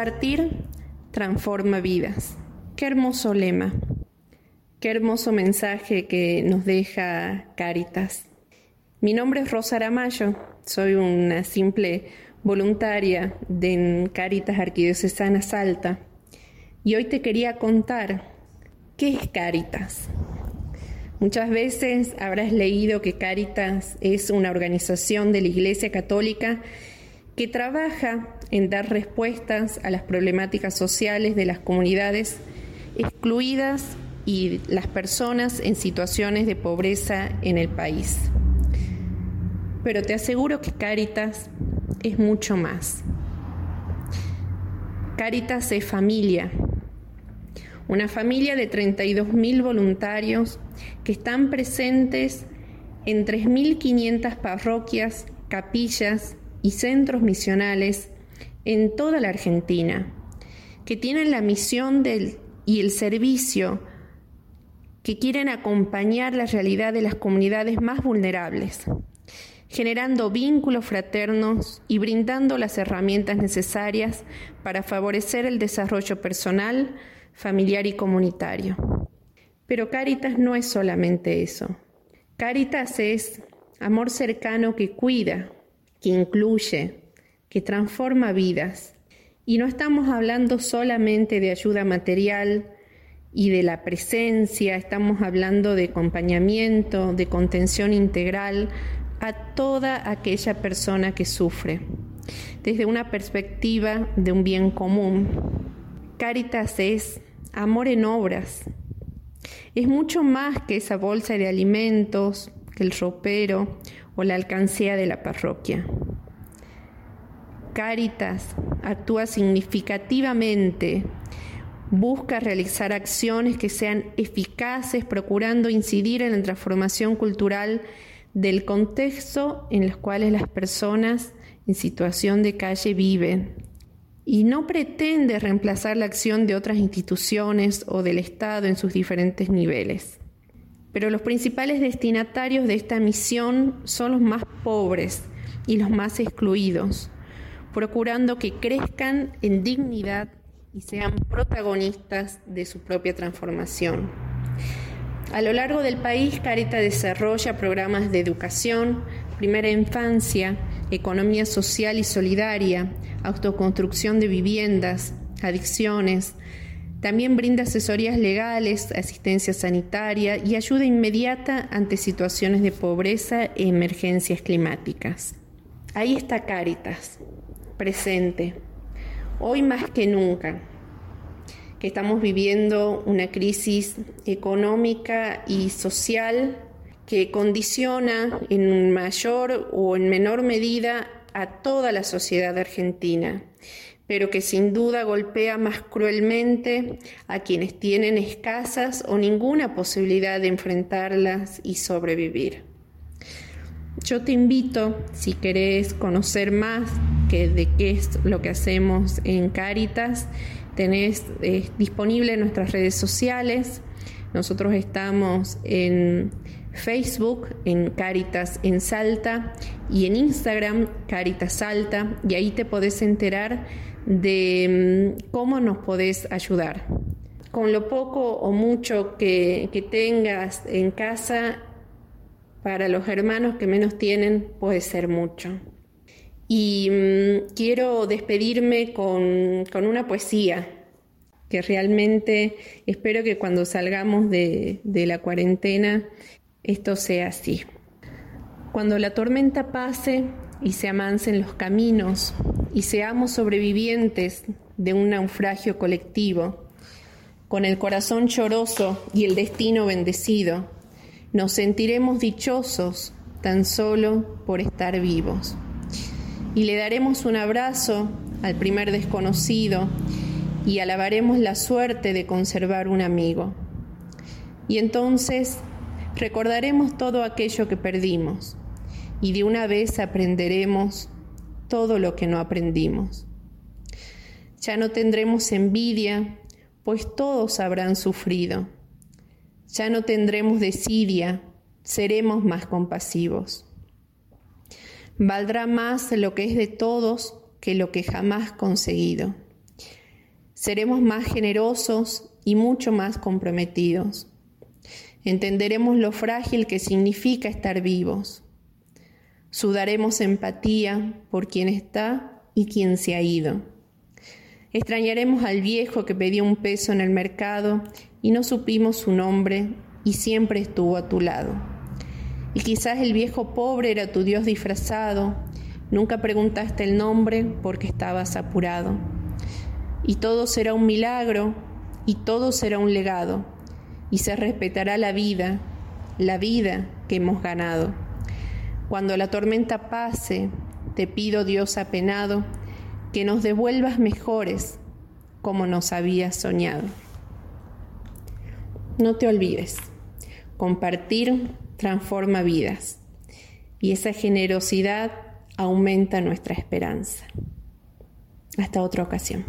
Compartir transforma vidas. Qué hermoso lema. Qué hermoso mensaje que nos deja Caritas. Mi nombre es Rosa Aramayo, soy una simple voluntaria de Caritas Arquidiocesana Salta y hoy te quería contar qué es Caritas. Muchas veces habrás leído que Caritas es una organización de la Iglesia Católica que trabaja en dar respuestas a las problemáticas sociales de las comunidades excluidas y las personas en situaciones de pobreza en el país. Pero te aseguro que Caritas es mucho más. Caritas es familia, una familia de 32.000 voluntarios que están presentes en 3.500 parroquias, capillas y centros misionales en toda la Argentina, que tienen la misión y el servicio que quieren acompañar la realidad de las comunidades más vulnerables, generando vínculos fraternos y brindando las herramientas necesarias para favorecer el desarrollo personal, familiar y comunitario. Pero Caritas no es solamente eso. Caritas es amor cercano que cuida, que incluye, que transforma vidas. Y no estamos hablando solamente de ayuda material y de la presencia, estamos hablando de acompañamiento, de contención integral a toda aquella persona que sufre, desde una perspectiva de un bien común. Caritas es amor en obras, es mucho más que esa bolsa de alimentos, que el ropero o la alcancía de la parroquia. Caritas actúa significativamente, busca realizar acciones que sean eficaces, procurando incidir en la transformación cultural del contexto en los cuales las personas en situación de calle viven. Y no pretende reemplazar la acción de otras instituciones o del Estado en sus diferentes niveles. Pero los principales destinatarios de esta misión son los más pobres y los más excluidos, procurando que crezcan en dignidad y sean protagonistas de su propia transformación. A lo largo del país, Carita desarrolla programas de educación, primera infancia, economía social y solidaria, autoconstrucción de viviendas, adicciones. También brinda asesorías legales, asistencia sanitaria y ayuda inmediata ante situaciones de pobreza e emergencias climáticas. Ahí está Cáritas, presente, hoy más que nunca, que estamos viviendo una crisis económica y social que condiciona en mayor o en menor medida a toda la sociedad argentina, pero que sin duda golpea más cruelmente a quienes tienen escasas o ninguna posibilidad de enfrentarlas y sobrevivir. Yo te invito, si querés conocer más de qué es lo que hacemos en Cáritas, tenés eh, disponible en nuestras redes sociales. Nosotros estamos en Facebook, en Caritas en Salta y en Instagram, Caritas Salta, y ahí te podés enterar de mm, cómo nos podés ayudar. Con lo poco o mucho que, que tengas en casa, para los hermanos que menos tienen puede ser mucho. Y mm, quiero despedirme con, con una poesía que realmente espero que cuando salgamos de, de la cuarentena esto sea así. Cuando la tormenta pase y se amancen los caminos y seamos sobrevivientes de un naufragio colectivo, con el corazón choroso y el destino bendecido, nos sentiremos dichosos tan solo por estar vivos. Y le daremos un abrazo al primer desconocido y alabaremos la suerte de conservar un amigo. Y entonces recordaremos todo aquello que perdimos y de una vez aprenderemos todo lo que no aprendimos. Ya no tendremos envidia, pues todos habrán sufrido. Ya no tendremos desidia, seremos más compasivos. Valdrá más lo que es de todos que lo que jamás conseguido. Seremos más generosos y mucho más comprometidos. Entenderemos lo frágil que significa estar vivos. Sudaremos empatía por quien está y quien se ha ido. Extrañaremos al viejo que pedía un peso en el mercado y no supimos su nombre y siempre estuvo a tu lado. Y quizás el viejo pobre era tu Dios disfrazado, nunca preguntaste el nombre porque estabas apurado. Y todo será un milagro y todo será un legado y se respetará la vida, la vida que hemos ganado. Cuando la tormenta pase, te pido Dios apenado, que nos devuelvas mejores como nos habías soñado. No te olvides, compartir transforma vidas y esa generosidad aumenta nuestra esperanza. Hasta otra ocasión.